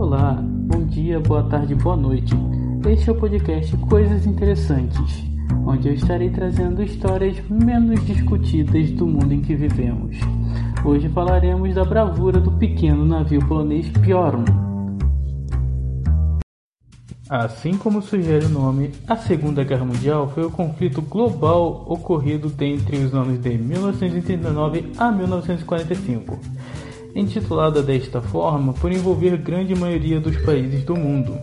Olá, bom dia, boa tarde, boa noite. Este é o podcast Coisas Interessantes, onde eu estarei trazendo histórias menos discutidas do mundo em que vivemos. Hoje falaremos da bravura do pequeno navio polonês Piorun. Assim como sugere o nome, a Segunda Guerra Mundial foi o conflito global ocorrido dentre os anos de 1939 a 1945 intitulada desta forma por envolver grande maioria dos países do mundo,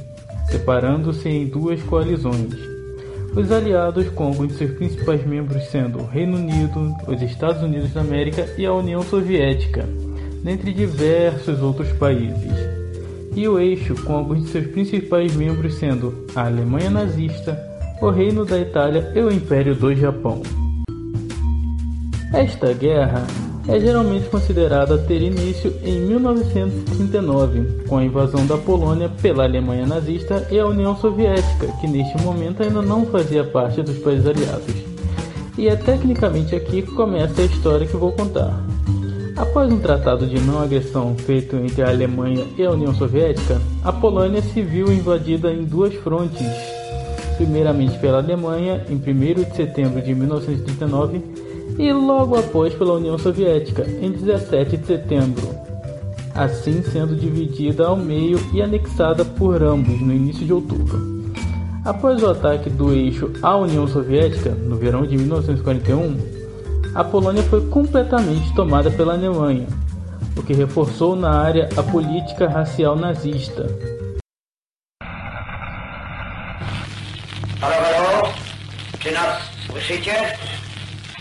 separando-se em duas coalizões. Os aliados, com alguns de seus principais membros sendo o Reino Unido, os Estados Unidos da América e a União Soviética, dentre diversos outros países. E o eixo, com alguns de seus principais membros sendo a Alemanha nazista, o Reino da Itália e o Império do Japão. Esta guerra é geralmente considerada ter início em 1939, com a invasão da Polônia pela Alemanha nazista e a União Soviética, que neste momento ainda não fazia parte dos países aliados. E é tecnicamente aqui que começa a história que vou contar. Após um tratado de não agressão feito entre a Alemanha e a União Soviética, a Polônia se viu invadida em duas frontes. Primeiramente pela Alemanha, em 1 de setembro de 1939, e logo após pela União Soviética, em 17 de setembro, assim sendo dividida ao meio e anexada por ambos no início de outubro. Após o ataque do eixo à União Soviética, no verão de 1941, a Polônia foi completamente tomada pela Alemanha, o que reforçou na área a política racial nazista. Halo, halo?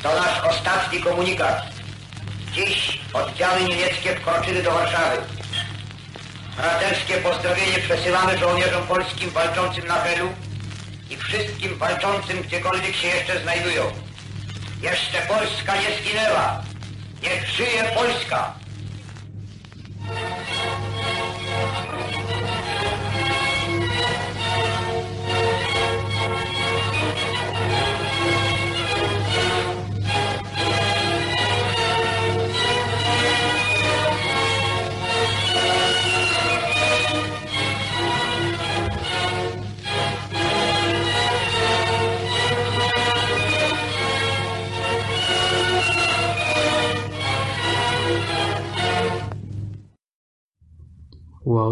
To nasz ostatni komunikat. Dziś oddziały niemieckie wkroczyły do Warszawy. Braterskie pozdrowienie przesyłamy żołnierzom polskim walczącym na Helu i wszystkim walczącym gdziekolwiek się jeszcze znajdują. Jeszcze Polska nie zginęła. Niech żyje Polska!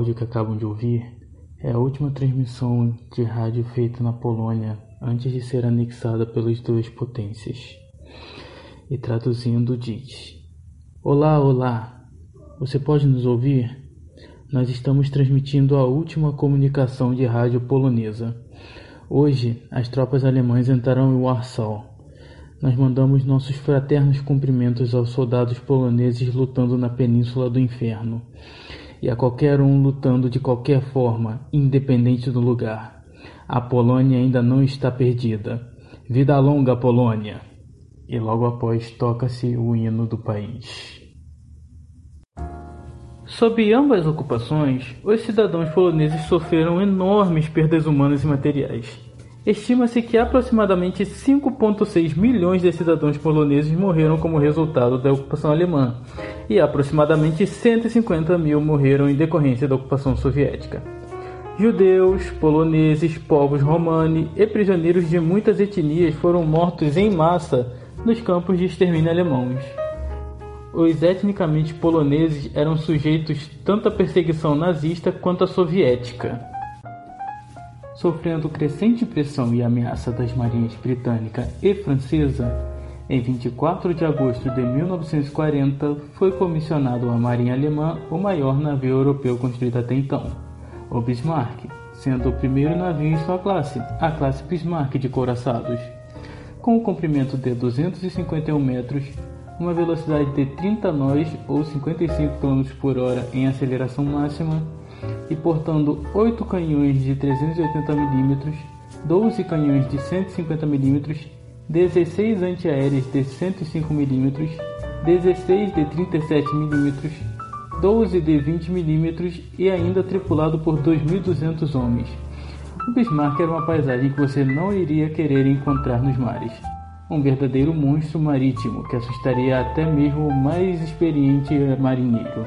Áudio que acabam de ouvir é a última transmissão de rádio feita na Polônia antes de ser anexada pelas duas potências. E traduzindo diz: Olá, olá! Você pode nos ouvir? Nós estamos transmitindo a última comunicação de rádio polonesa. Hoje, as tropas alemãs entraram em Warsaw. Nós mandamos nossos fraternos cumprimentos aos soldados poloneses lutando na Península do Inferno e a qualquer um lutando de qualquer forma, independente do lugar. A Polônia ainda não está perdida. Vida longa, Polônia! E logo após toca-se o hino do país. Sob ambas ocupações, os cidadãos poloneses sofreram enormes perdas humanas e materiais. Estima-se que aproximadamente 5,6 milhões de cidadãos poloneses morreram como resultado da ocupação alemã, e aproximadamente 150 mil morreram em decorrência da ocupação soviética. Judeus, poloneses, povos romani e prisioneiros de muitas etnias foram mortos em massa nos campos de extermínio alemãos. Os etnicamente poloneses eram sujeitos tanto à perseguição nazista quanto à soviética sofrendo crescente pressão e ameaça das marinhas britânica e francesa, em 24 de agosto de 1940 foi comissionado à Marinha Alemã o maior navio europeu construído até então, o Bismarck, sendo o primeiro navio em sua classe, a classe Bismarck de couraçados. Com um comprimento de 251 metros, uma velocidade de 30 nós ou 55 km por hora em aceleração máxima e portando 8 canhões de 380 mm, 12 canhões de 150 mm, 16 antiaéreos de 105 mm, 16 de 37 mm, 12 de 20 mm e ainda tripulado por 2.200 homens. O Bismarck era uma paisagem que você não iria querer encontrar nos mares. Um verdadeiro monstro marítimo que assustaria até mesmo o mais experiente marinheiro.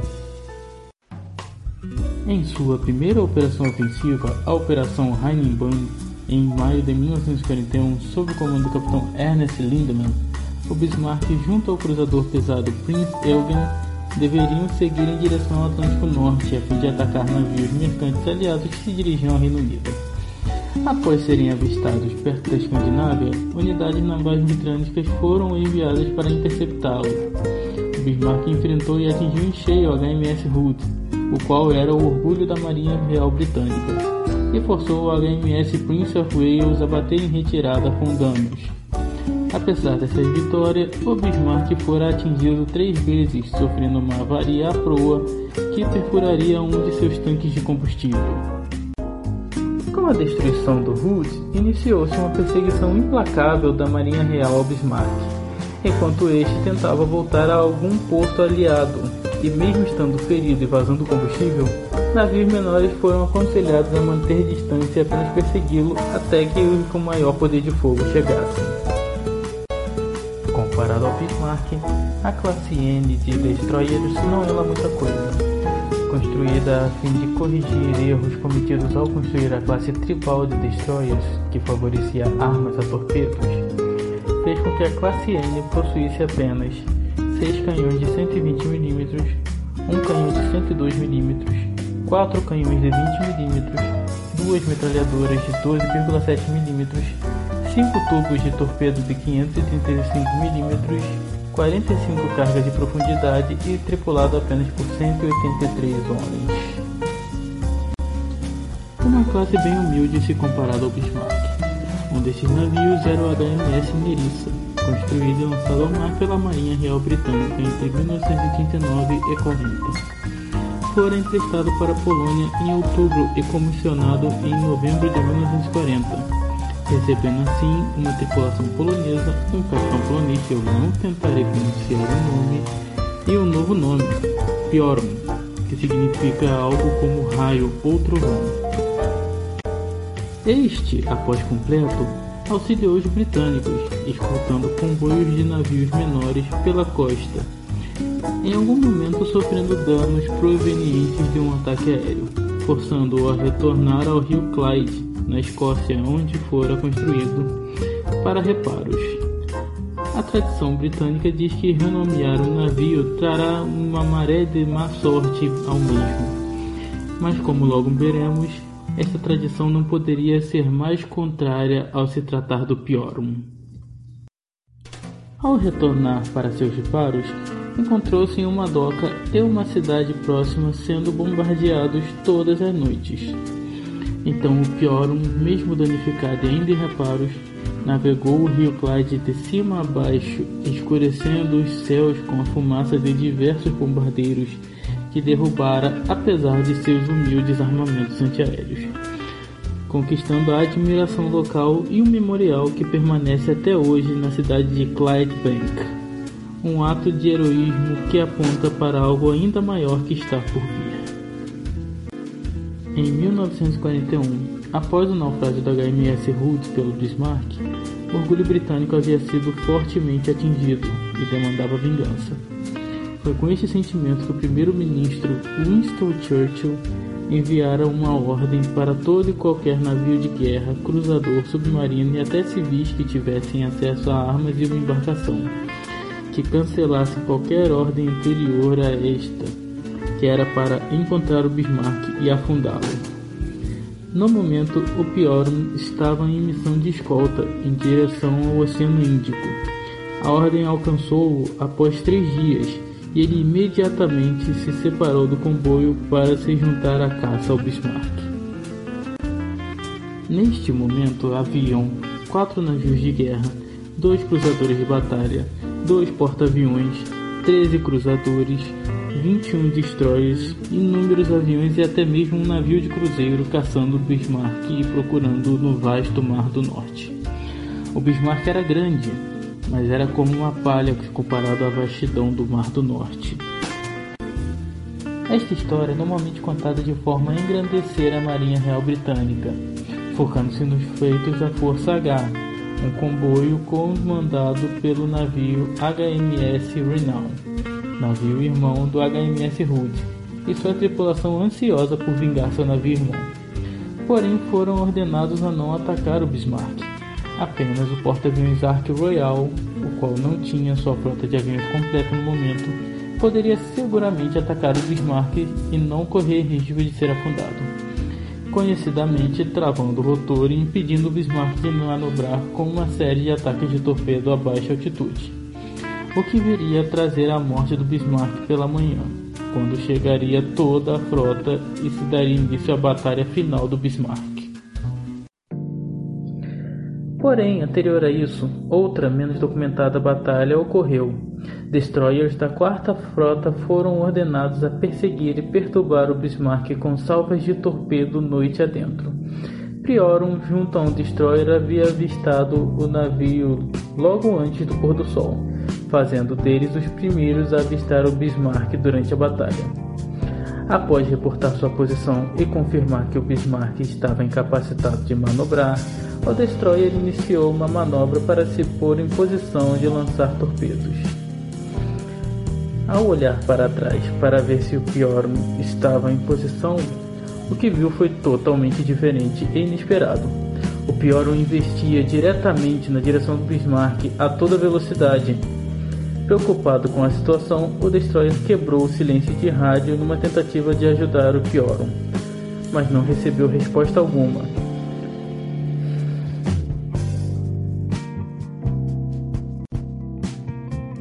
Em sua primeira operação ofensiva, a Operação Rheinbahn, em maio de 1941, sob o comando do capitão Ernest Lindemann, o Bismarck, junto ao cruzador pesado Prince Eugen, deveriam seguir em direção ao Atlântico Norte a fim de atacar navios mercantes aliados que se dirigiam ao Reino Unido. Após serem avistados perto da Escandinávia, unidades navais britânicas foram enviadas para interceptá-lo. O Bismarck enfrentou e atingiu em cheio o HMS Hood, o qual era o orgulho da Marinha Real Britânica, e forçou o HMS Prince of Wales a bater em retirada com danos. Apesar dessa vitória, o Bismarck fora atingido três vezes, sofrendo uma avaria à proa que perfuraria um de seus tanques de combustível. Com a destruição do Hood, iniciou-se uma perseguição implacável da Marinha Real ao Bismarck, enquanto este tentava voltar a algum porto aliado, e mesmo estando ferido e vazando combustível, navios menores foram aconselhados a manter distância e apenas persegui-lo até que os com maior poder de fogo chegassem. Comparado ao Bismarck, a classe N de destroyers não é lá muita coisa. Construída a fim de corrigir erros cometidos ao construir a classe tribal de destroyers, que favorecia armas a torpedos, fez com que a classe N possuísse apenas 6 canhões de 120 mm, um canhão de 102 mm, 4 canhões de 20 mm, duas metralhadoras de 12,7 mm, 5 tubos de torpedo de 535 mm, 45 cargas de profundidade e tripulado apenas por 183 homens. Uma classe bem humilde se comparada ao Bismarck. Um desses navios era o HMS Nerissa, construído e lançado ao mar pela Marinha Real Britânica entre 1939 e 40. Fora emprestado para a Polônia em outubro e comissionado em novembro de 1940, recebendo assim uma tripulação polonesa, um capitão polonês que eu não tentarei pronunciar o nome, e um novo nome, Piorun, que significa algo como raio ou trovão. Este, após completo, auxiliou os britânicos, escoltando comboios de navios menores pela costa, em algum momento sofrendo danos provenientes de um ataque aéreo, forçando-o a retornar ao rio Clyde, na Escócia, onde fora construído, para reparos. A tradição britânica diz que renomear um navio trará uma maré de má sorte ao mesmo. Mas como logo veremos, esta tradição não poderia ser mais contrária ao se tratar do Piorum. Ao retornar para seus reparos, encontrou-se em uma doca e uma cidade próxima sendo bombardeados todas as noites. Então o Piorum, mesmo danificado e ainda em reparos, navegou o rio Clyde de cima a baixo, escurecendo os céus com a fumaça de diversos bombardeiros que derrubara apesar de seus humildes armamentos antiaéreos, conquistando a admiração local e um memorial que permanece até hoje na cidade de Clydebank. Um ato de heroísmo que aponta para algo ainda maior que está por vir. Em 1941, após o naufrágio da HMS Hood pelo Bismarck, o orgulho britânico havia sido fortemente atingido e demandava vingança. Foi com este sentimento que o primeiro-ministro Winston Churchill enviara uma ordem para todo e qualquer navio de guerra, cruzador, submarino e até civis que tivessem acesso a armas e uma embarcação, que cancelasse qualquer ordem anterior a esta, que era para encontrar o Bismarck e afundá-lo. No momento, o Piorum estava em missão de escolta em direção ao Oceano Índico. A ordem alcançou-o após três dias e ele imediatamente se separou do comboio para se juntar à caça ao Bismarck. Neste momento haviam quatro navios de guerra, dois cruzadores de batalha, dois porta-aviões, 13 cruzadores, 21 destroyers, inúmeros aviões e até mesmo um navio de cruzeiro caçando o Bismarck e procurando no vasto Mar do Norte. O Bismarck era grande, mas era como uma palha comparado à vastidão do Mar do Norte. Esta história é normalmente contada de forma a engrandecer a Marinha Real Britânica, focando-se nos feitos da Força H, um comboio comandado pelo navio HMS Renown, navio irmão do HMS Hood, e sua tripulação ansiosa por vingar seu navio irmão. Porém, foram ordenados a não atacar o Bismarck. Apenas o porta-aviões Ark Royal, o qual não tinha sua frota de aviões completa no momento, poderia seguramente atacar o Bismarck e não correr risco de ser afundado conhecidamente travando o rotor e impedindo o Bismarck de manobrar com uma série de ataques de torpedo a baixa altitude, o que viria a trazer a morte do Bismarck pela manhã, quando chegaria toda a frota e se daria início à batalha final do Bismarck. Porém, anterior a isso, outra menos documentada batalha ocorreu. Destroyers da Quarta Frota foram ordenados a perseguir e perturbar o Bismarck com salvas de torpedo noite adentro. Priorum, junto a um destroyer, havia avistado o navio logo antes do pôr do sol, fazendo deles os primeiros a avistar o Bismarck durante a batalha. Após reportar sua posição e confirmar que o Bismarck estava incapacitado de manobrar, o destroyer iniciou uma manobra para se pôr em posição de lançar torpedos. Ao olhar para trás para ver se o Pior estava em posição, o que viu foi totalmente diferente e inesperado. O Pior investia diretamente na direção do Bismarck a toda velocidade. Preocupado com a situação, o destroyer quebrou o silêncio de rádio numa tentativa de ajudar o Piorum, mas não recebeu resposta alguma.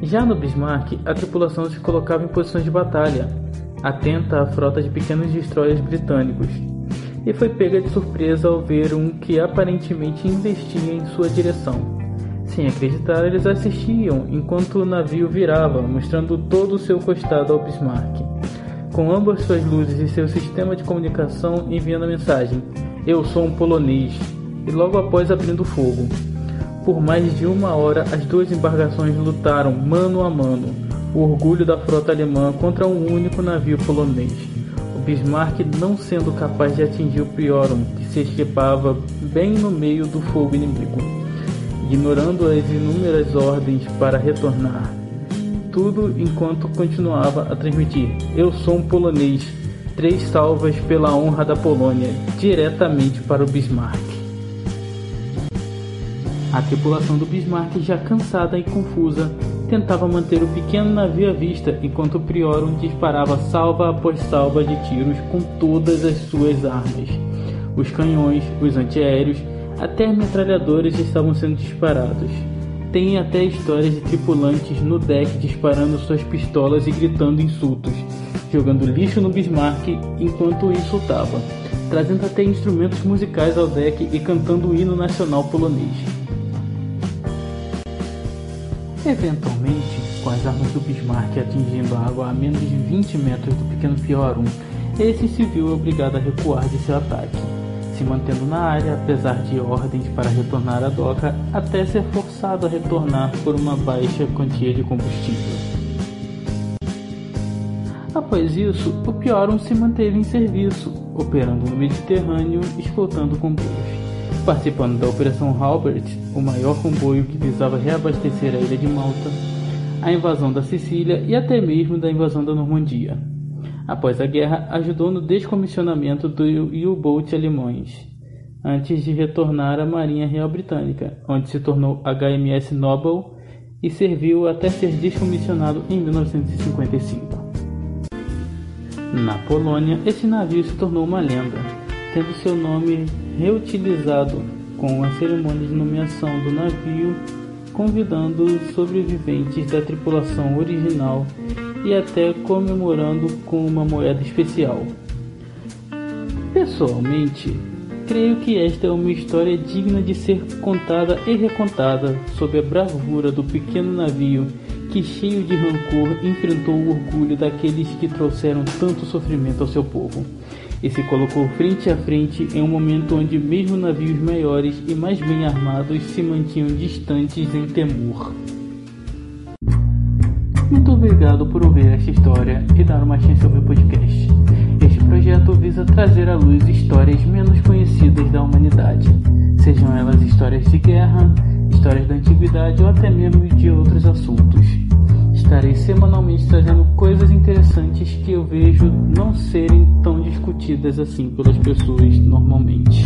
Já no Bismarck, a tripulação se colocava em posições de batalha, atenta à frota de pequenos destroyers britânicos, e foi pega de surpresa ao ver um que aparentemente investia em sua direção. Sem acreditar, eles assistiam enquanto o navio virava, mostrando todo o seu costado ao Bismarck, com ambas suas luzes e seu sistema de comunicação enviando a mensagem: Eu sou um polonês, e logo após abrindo fogo. Por mais de uma hora, as duas embarcações lutaram mano a mano, o orgulho da frota alemã contra um único navio polonês. O Bismarck não sendo capaz de atingir o Priorum, que se esquipava bem no meio do fogo inimigo, ignorando as inúmeras ordens para retornar. Tudo enquanto continuava a transmitir: Eu sou um polonês, três salvas pela honra da Polônia, diretamente para o Bismarck. A tripulação do Bismarck, já cansada e confusa, tentava manter o pequeno navio à vista enquanto o Priorum disparava salva após salva de tiros com todas as suas armas. Os canhões, os antiaéreos, até metralhadores estavam sendo disparados. Tem até histórias de tripulantes no deck disparando suas pistolas e gritando insultos, jogando lixo no Bismarck enquanto o insultava, trazendo até instrumentos musicais ao deck e cantando o hino nacional polonês. Eventualmente, com as armas do Bismarck atingindo a água a menos de 20 metros do pequeno Piorum, esse se viu obrigado a recuar de seu ataque, se mantendo na área apesar de ordens para retornar à doca, até ser forçado a retornar por uma baixa quantia de combustível. Após isso, o Piorum se manteve em serviço, operando no Mediterrâneo, escoltando comboios participando da Operação Halbert, o maior comboio que visava reabastecer a ilha de Malta, a invasão da Sicília e até mesmo da invasão da Normandia. Após a guerra, ajudou no descomissionamento do U-Boat alemães, antes de retornar à Marinha Real Britânica, onde se tornou HMS Noble e serviu até ser descomissionado em 1955. Na Polônia, esse navio se tornou uma lenda, tendo seu nome reutilizado com a cerimônia de nomeação do navio, convidando os sobreviventes da tripulação original e até comemorando com uma moeda especial. Pessoalmente, creio que esta é uma história digna de ser contada e recontada sobre a bravura do pequeno navio que, cheio de rancor, enfrentou o orgulho daqueles que trouxeram tanto sofrimento ao seu povo e se colocou frente a frente em um momento onde mesmo navios maiores e mais bem armados se mantinham distantes em temor. Muito obrigado por ouvir esta história e dar uma chance ao meu podcast. Este projeto visa trazer à luz histórias menos conhecidas da humanidade, sejam elas histórias de guerra, histórias da antiguidade ou até mesmo de outros assuntos estarei semanalmente trazendo coisas interessantes que eu vejo não serem tão discutidas assim pelas pessoas normalmente.